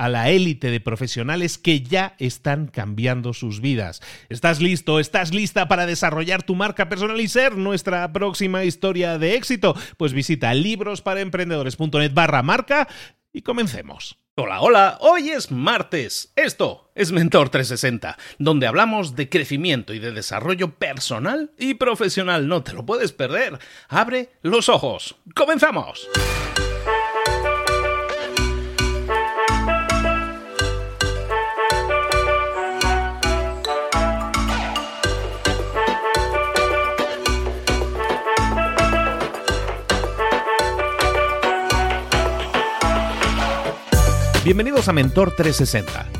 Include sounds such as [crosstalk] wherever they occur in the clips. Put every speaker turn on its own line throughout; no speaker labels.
a la élite de profesionales que ya están cambiando sus vidas. ¿Estás listo? ¿Estás lista para desarrollar tu marca personal y ser nuestra próxima historia de éxito? Pues visita librosparaemprendedores.net barra marca y comencemos. Hola, hola, hoy es martes. Esto es Mentor 360, donde hablamos de crecimiento y de desarrollo personal y profesional. No te lo puedes perder. Abre los ojos. ¡Comenzamos! Bienvenidos a Mentor 360,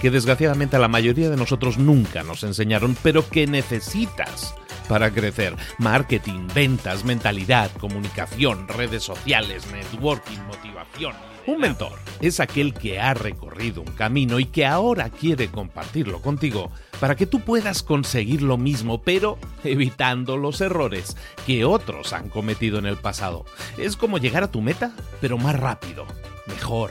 que desgraciadamente a la mayoría de nosotros nunca nos enseñaron, pero que necesitas para crecer. Marketing, ventas, mentalidad, comunicación, redes sociales, networking, motivación. Un mentor es aquel que ha recorrido un camino y que ahora quiere compartirlo contigo para que tú puedas conseguir lo mismo, pero evitando los errores que otros han cometido en el pasado. Es como llegar a tu meta, pero más rápido, mejor.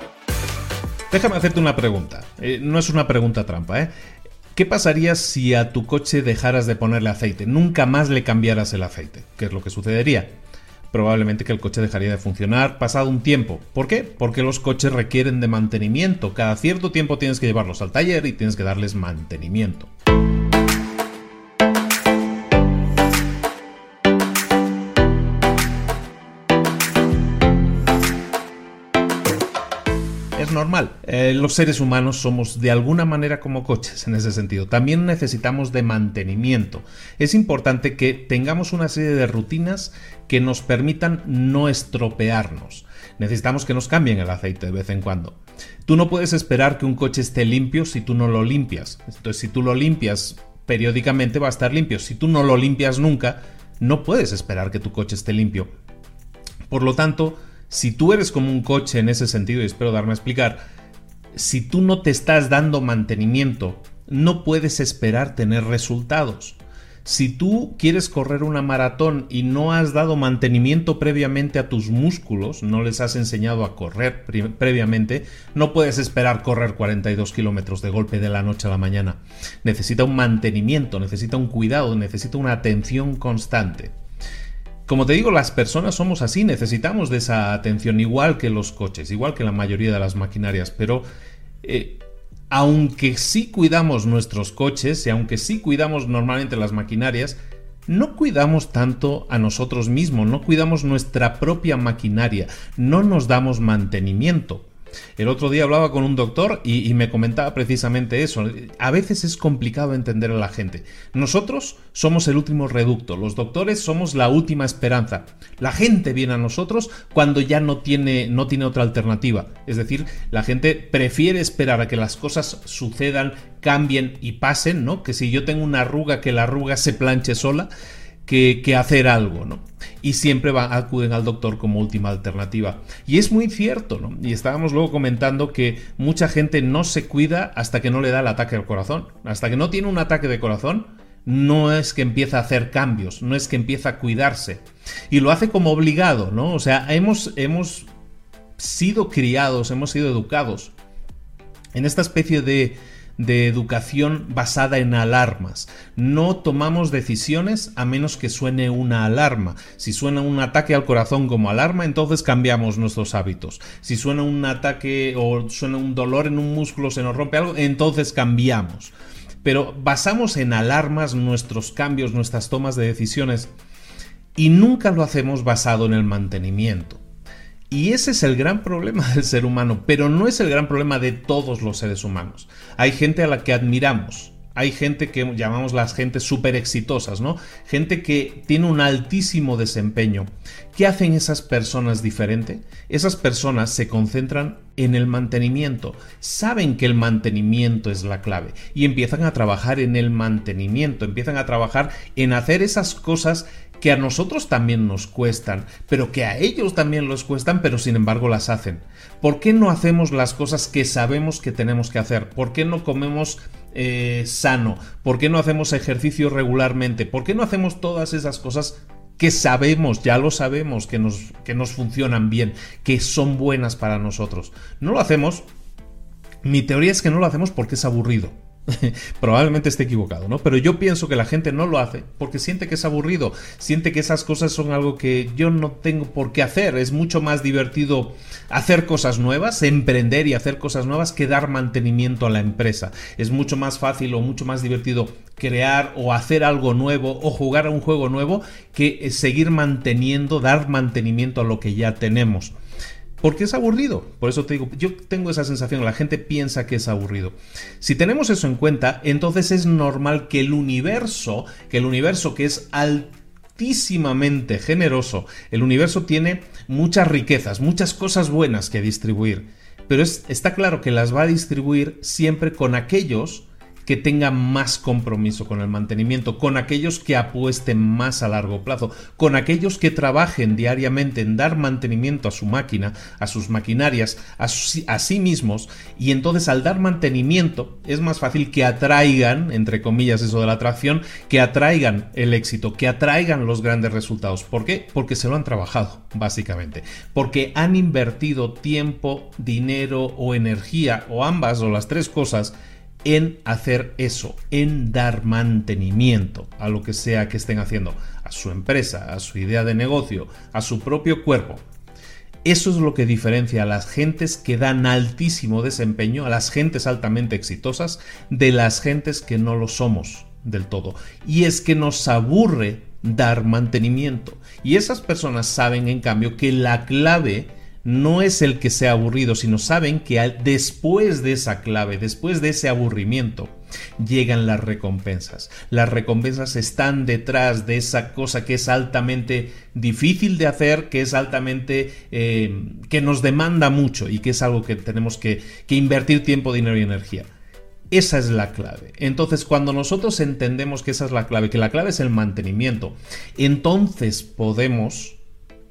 Déjame hacerte una pregunta. Eh, no es una pregunta trampa, ¿eh? ¿Qué pasaría si a tu coche dejaras de ponerle aceite? Nunca más le cambiaras el aceite. ¿Qué es lo que sucedería? Probablemente que el coche dejaría de funcionar pasado un tiempo. ¿Por qué? Porque los coches requieren de mantenimiento. Cada cierto tiempo tienes que llevarlos al taller y tienes que darles mantenimiento. Normal. Eh, los seres humanos somos de alguna manera como coches en ese sentido. También necesitamos de mantenimiento. Es importante que tengamos una serie de rutinas que nos permitan no estropearnos. Necesitamos que nos cambien el aceite de vez en cuando. Tú no puedes esperar que un coche esté limpio si tú no lo limpias. Entonces, si tú lo limpias periódicamente va a estar limpio. Si tú no lo limpias nunca, no puedes esperar que tu coche esté limpio. Por lo tanto, si tú eres como un coche en ese sentido, y espero darme a explicar, si tú no te estás dando mantenimiento, no puedes esperar tener resultados. Si tú quieres correr una maratón y no has dado mantenimiento previamente a tus músculos, no les has enseñado a correr previamente, no puedes esperar correr 42 kilómetros de golpe de la noche a la mañana. Necesita un mantenimiento, necesita un cuidado, necesita una atención constante. Como te digo, las personas somos así, necesitamos de esa atención, igual que los coches, igual que la mayoría de las maquinarias, pero eh, aunque sí cuidamos nuestros coches y aunque sí cuidamos normalmente las maquinarias, no cuidamos tanto a nosotros mismos, no cuidamos nuestra propia maquinaria, no nos damos mantenimiento. El otro día hablaba con un doctor y, me comentaba precisamente eso. A veces es complicado entender a la gente. Nosotros somos el último reducto, los doctores somos la última esperanza. La gente viene a nosotros cuando ya no tiene, no tiene otra alternativa. Es decir, la gente prefiere esperar a que las cosas sucedan, cambien y pasen, ¿no? Que si yo tengo una arruga, que la arruga se planche sola que, hacer algo, ¿no? Y siempre van, acuden al doctor como última alternativa. Y es muy cierto, ¿no? Y estábamos luego comentando que mucha gente no se cuida hasta que no le da el ataque al corazón. Hasta que no tiene un ataque de corazón, no es que empieza a hacer cambios, no es que empieza a cuidarse. Y lo hace como obligado, ¿no? O sea, hemos, hemos sido criados, hemos sido educados en esta especie de de educación basada en alarmas. No tomamos decisiones a menos que suene una alarma. Si suena un ataque al corazón como alarma, entonces cambiamos nuestros hábitos. Si suena un ataque o suena un dolor en un músculo, se nos rompe algo, entonces cambiamos. Pero basamos en alarmas nuestros cambios, nuestras tomas de decisiones y nunca lo hacemos basado en el mantenimiento. Y ese es el gran problema del ser humano, pero no es el gran problema de todos los seres humanos. Hay gente a la que admiramos, hay gente que llamamos las gentes súper exitosas, ¿no? Gente que tiene un altísimo desempeño. ¿Qué hacen esas personas diferente? Esas personas se concentran en el mantenimiento, saben que el mantenimiento es la clave y empiezan a trabajar en el mantenimiento, empiezan a trabajar en hacer esas cosas que a nosotros también nos cuestan, pero que a ellos también los cuestan, pero sin embargo las hacen. ¿Por qué no hacemos las cosas que sabemos que tenemos que hacer? ¿Por qué no comemos eh, sano? ¿Por qué no hacemos ejercicio regularmente? ¿Por qué no hacemos todas esas cosas que sabemos, ya lo sabemos, que nos, que nos funcionan bien, que son buenas para nosotros? No lo hacemos. Mi teoría es que no lo hacemos porque es aburrido. [laughs] Probablemente esté equivocado, ¿no? Pero yo pienso que la gente no lo hace porque siente que es aburrido, siente que esas cosas son algo que yo no tengo por qué hacer. Es mucho más divertido hacer cosas nuevas, emprender y hacer cosas nuevas que dar mantenimiento a la empresa. Es mucho más fácil o mucho más divertido crear o hacer algo nuevo o jugar a un juego nuevo que seguir manteniendo, dar mantenimiento a lo que ya tenemos. Porque es aburrido. Por eso te digo, yo tengo esa sensación, la gente piensa que es aburrido. Si tenemos eso en cuenta, entonces es normal que el universo, que el universo que es altísimamente generoso, el universo tiene muchas riquezas, muchas cosas buenas que distribuir. Pero está claro que las va a distribuir siempre con aquellos que tengan más compromiso con el mantenimiento, con aquellos que apuesten más a largo plazo, con aquellos que trabajen diariamente en dar mantenimiento a su máquina, a sus maquinarias, a, sí mismos, y entonces al dar mantenimiento es más fácil que atraigan, entre comillas eso de la atracción, que atraigan el éxito, que atraigan los grandes resultados. ¿Por qué? Porque se lo han trabajado, básicamente, porque han invertido tiempo, dinero o energía, o ambas o las tres cosas, en hacer eso, en dar mantenimiento a lo que sea que estén haciendo, a su empresa, a su idea de negocio, a su propio cuerpo. Eso es lo que diferencia a las gentes que dan altísimo desempeño, a las gentes altamente exitosas, de las gentes que no lo somos del todo. Y es que nos aburre dar mantenimiento. Y esas personas saben, en cambio, que la clave no es el que sea aburrido, sino saben que después de esa clave, después de ese aburrimiento, llegan las recompensas. Las recompensas están detrás de esa cosa que es altamente difícil de hacer, que es altamente... Eh, que nos demanda mucho y que es algo que tenemos que, que invertir tiempo, dinero y energía. Esa es la clave. Entonces, cuando nosotros entendemos que esa es la clave, que la clave es el mantenimiento, entonces podemos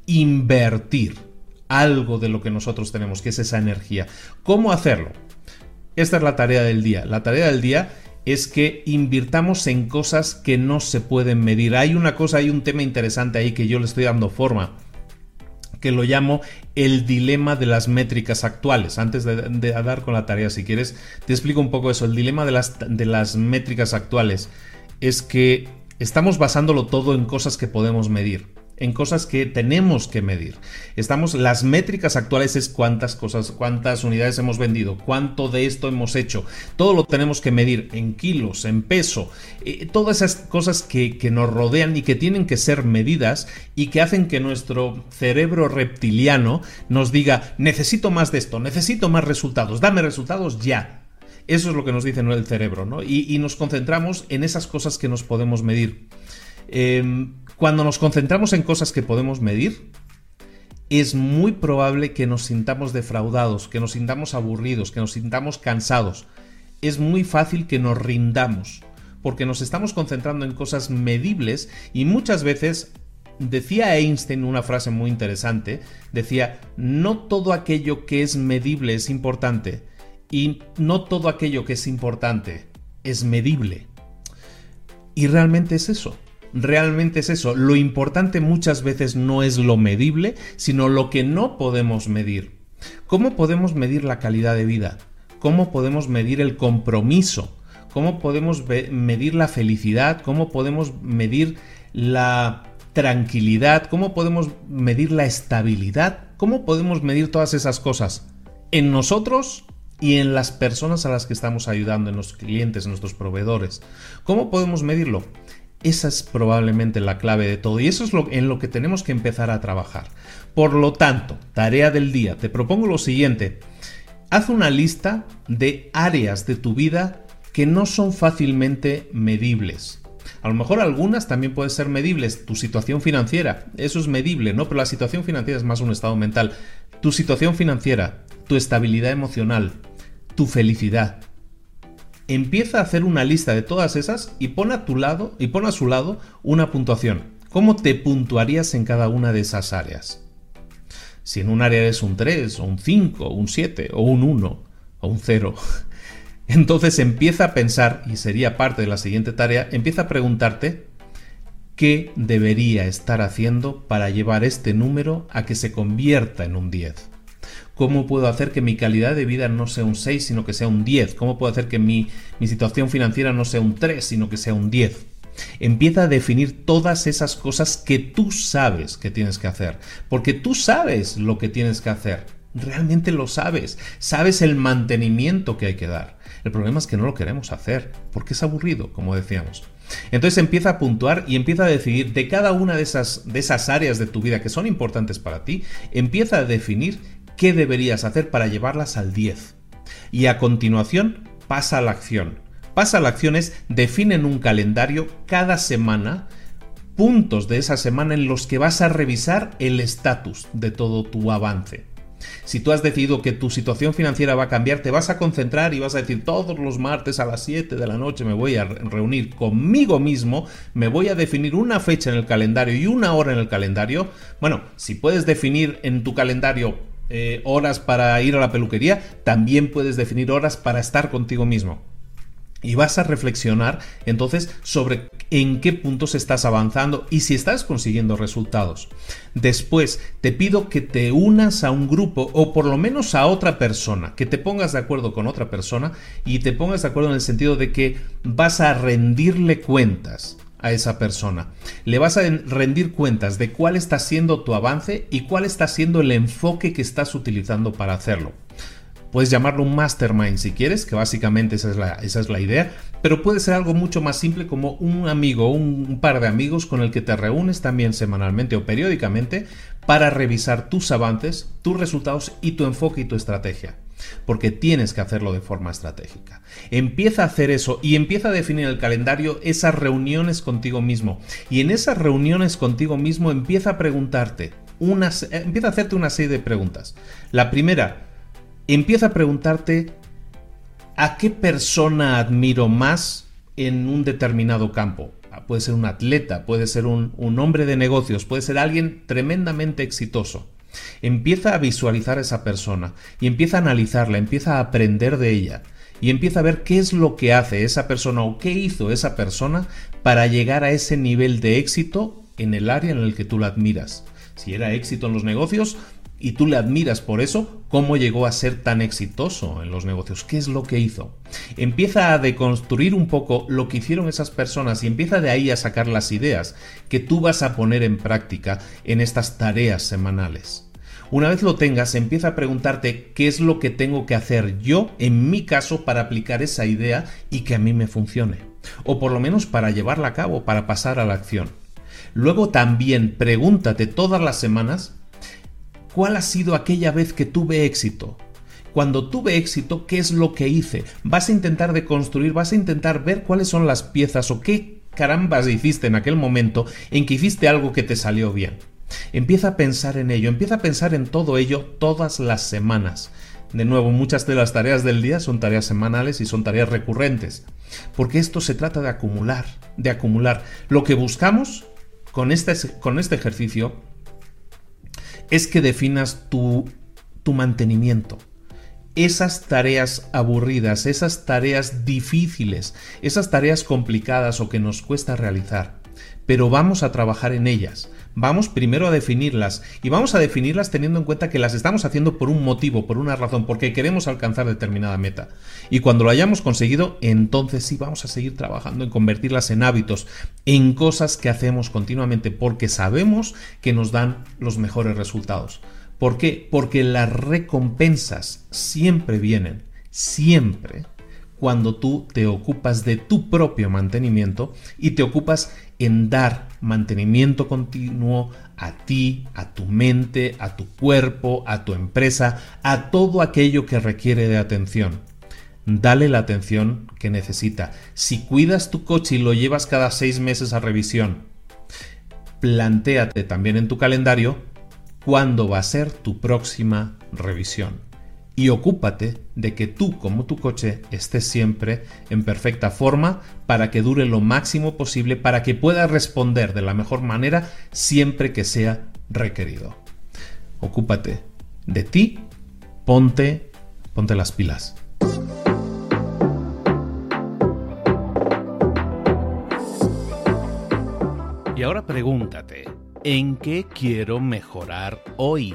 invertir algo de lo que nosotros tenemos, que es esa energía. ¿Cómo hacerlo? Esta es la tarea del día. La tarea del día es que invirtamos en cosas que no se pueden medir. Hay una cosa, hay un tema interesante ahí que yo le estoy dando forma que lo llamo el dilema de las métricas actuales. Antes de, dar con la tarea, si quieres, te explico un poco eso. El dilema de las, de las métricas actuales es que estamos basándolo todo en cosas que podemos medir en cosas que tenemos que medir. Estamos, las métricas actuales es cuántas cosas, cuántas unidades hemos vendido, cuánto de esto hemos hecho. Todo lo tenemos que medir en kilos, en peso, eh, todas esas cosas que, que nos rodean y que tienen que ser medidas y que hacen que nuestro cerebro reptiliano nos diga, necesito más de esto, necesito más resultados, dame resultados ya. Eso es lo que nos dice el cerebro, ¿no? Y, nos concentramos en esas cosas que nos podemos medir. Em, cuando nos concentramos en cosas que podemos medir, es muy probable que nos sintamos defraudados, que nos sintamos aburridos, que nos sintamos cansados. Es muy fácil que nos rindamos, porque nos estamos concentrando en cosas medibles y muchas veces decía Einstein una frase muy interesante, decía, no todo aquello que es medible es importante y no todo aquello que es importante es medible. Y realmente es eso realmente es eso. Lo importante muchas veces no es lo medible, sino lo que no podemos medir. ¿Cómo podemos medir la calidad de vida? ¿Cómo podemos medir el compromiso? ¿Cómo podemos medir la felicidad? ¿Cómo podemos medir la tranquilidad? ¿Cómo podemos medir la estabilidad? ¿Cómo podemos medir todas esas cosas? En nosotros y en las personas a las que estamos ayudando, en los clientes, en nuestros proveedores. ¿Cómo podemos medirlo? Esa es probablemente la clave de todo y eso es lo, en lo que tenemos que empezar a trabajar. Por lo tanto, tarea del día, te propongo lo siguiente. Haz una lista de áreas de tu vida que no son fácilmente medibles. A lo mejor algunas también pueden ser medibles. Tu situación financiera, eso es medible, ¿no? Pero la situación financiera es más un estado mental. Tu situación financiera, tu estabilidad emocional, tu felicidad, empieza a hacer una lista de todas esas y pon a tu lado y pon a su lado una puntuación. ¿Cómo te puntuarías en cada una de esas áreas? Si en un área eres un 3, o un 5, o un 7, o un 1, o un 0, [laughs] entonces empieza a pensar, y sería parte de la siguiente tarea, empieza a preguntarte qué debería estar haciendo para llevar este número a que se convierta en un 10. ¿Cómo puedo hacer que mi calidad de vida no sea un 6, sino que sea un 10? ¿Cómo puedo hacer que mi, mi situación financiera no sea un 3, sino que sea un 10? Empieza a definir todas esas cosas que tú sabes que tienes que hacer, porque tú sabes lo que tienes que hacer, realmente lo sabes, sabes el mantenimiento que hay que dar. El problema es que no lo queremos hacer, porque es aburrido, como decíamos. Entonces empieza a puntuar y empieza a decidir de cada una de esas, de esas áreas de tu vida que son importantes para ti, empieza a definir qué deberías hacer para llevarlas al 10. Y a continuación pasa a la acción. Pasa a la acción es define en un calendario cada semana puntos de esa semana en los que vas a revisar el estatus de todo tu avance. Si tú has decidido que tu situación financiera va a cambiar, te vas a concentrar y vas a decir todos los martes a las 7 de la noche me voy a reunir conmigo mismo, me voy a definir una fecha en el calendario y una hora en el calendario. Bueno, si puedes definir en tu calendario eh, horas para ir a la peluquería, también puedes definir horas para estar contigo mismo. Y vas a reflexionar entonces sobre en qué puntos estás avanzando y si estás consiguiendo resultados. Después, te pido que te unas a un grupo o por lo menos a otra persona, que te pongas de acuerdo con otra persona y te pongas de acuerdo en el sentido de que vas a rendirle cuentas a esa persona. Le vas a rendir cuentas de cuál está siendo tu avance y cuál está siendo el enfoque que estás utilizando para hacerlo. Puedes llamarlo un mastermind si quieres, que básicamente esa es la, idea, pero puede ser algo mucho más simple como un amigo, un, un par de amigos con el que te reúnes también semanalmente o periódicamente para revisar tus avances, tus resultados y tu enfoque y tu estrategia porque tienes que hacerlo de forma estratégica. Empieza a hacer eso y empieza a definir el calendario esas reuniones contigo mismo. Y en esas reuniones contigo mismo empieza a preguntarte, unas, empieza a hacerte una serie de preguntas. La primera, empieza a preguntarte a qué persona admiro más en un determinado campo. Ah, puede ser un atleta, puede ser un hombre de negocios, puede ser alguien tremendamente exitoso. Empieza a visualizar a esa persona y empieza a analizarla, empieza a aprender de ella y empieza a ver qué es lo que hace esa persona o qué hizo esa persona para llegar a ese nivel de éxito en el área en el que tú la admiras. Si era éxito en los negocios y tú le admiras por eso, ¿cómo llegó a ser tan exitoso en los negocios? ¿Qué es lo que hizo? Empieza a deconstruir un poco lo que hicieron esas personas y empieza de ahí a sacar las ideas que tú vas a poner en práctica en estas tareas semanales. Una vez lo tengas, empieza a preguntarte qué es lo que tengo que hacer yo, en mi caso, para aplicar esa idea y que a mí me funcione. O por lo menos para llevarla a cabo, para pasar a la acción. Luego también pregúntate todas las semanas cuál ha sido aquella vez que tuve éxito. Cuando tuve éxito, ¿qué es lo que hice? Vas a intentar deconstruir, vas a intentar ver cuáles son las piezas o qué carambas hiciste en aquel momento en que hiciste algo que te salió bien. Empieza a pensar en ello, empieza a pensar en todo ello todas las semanas. De nuevo, muchas de las tareas del día son tareas semanales y son tareas recurrentes, porque esto se trata de acumular, de acumular. Lo que buscamos con este, con este ejercicio es que definas tu, tu mantenimiento. Esas tareas aburridas, esas tareas difíciles, esas tareas complicadas o que nos cuesta realizar, pero vamos a trabajar en ellas vamos primero a definirlas y vamos a definirlas teniendo en cuenta que las estamos haciendo por un motivo, por una razón, porque queremos alcanzar determinada meta. Y cuando lo hayamos conseguido, entonces sí vamos a seguir trabajando en convertirlas en hábitos, en cosas que hacemos continuamente, porque sabemos que nos dan los mejores resultados. ¿Por qué? Porque las recompensas siempre vienen, siempre cuando tú te ocupas de tu propio mantenimiento y te ocupas en dar mantenimiento continuo a ti, a tu mente, a tu cuerpo, a tu empresa, a todo aquello que requiere de atención. Dale la atención que necesita. Si cuidas tu coche y lo llevas cada seis meses a revisión, plantéate también en tu calendario cuándo va a ser tu próxima revisión y ocúpate de que tú como tu coche estés siempre en perfecta forma para que dure lo máximo posible, para que pueda responder de la mejor manera siempre que sea requerido. Ocúpate de ti, ponte, ponte las pilas. Y ahora pregúntate, ¿en qué quiero mejorar hoy?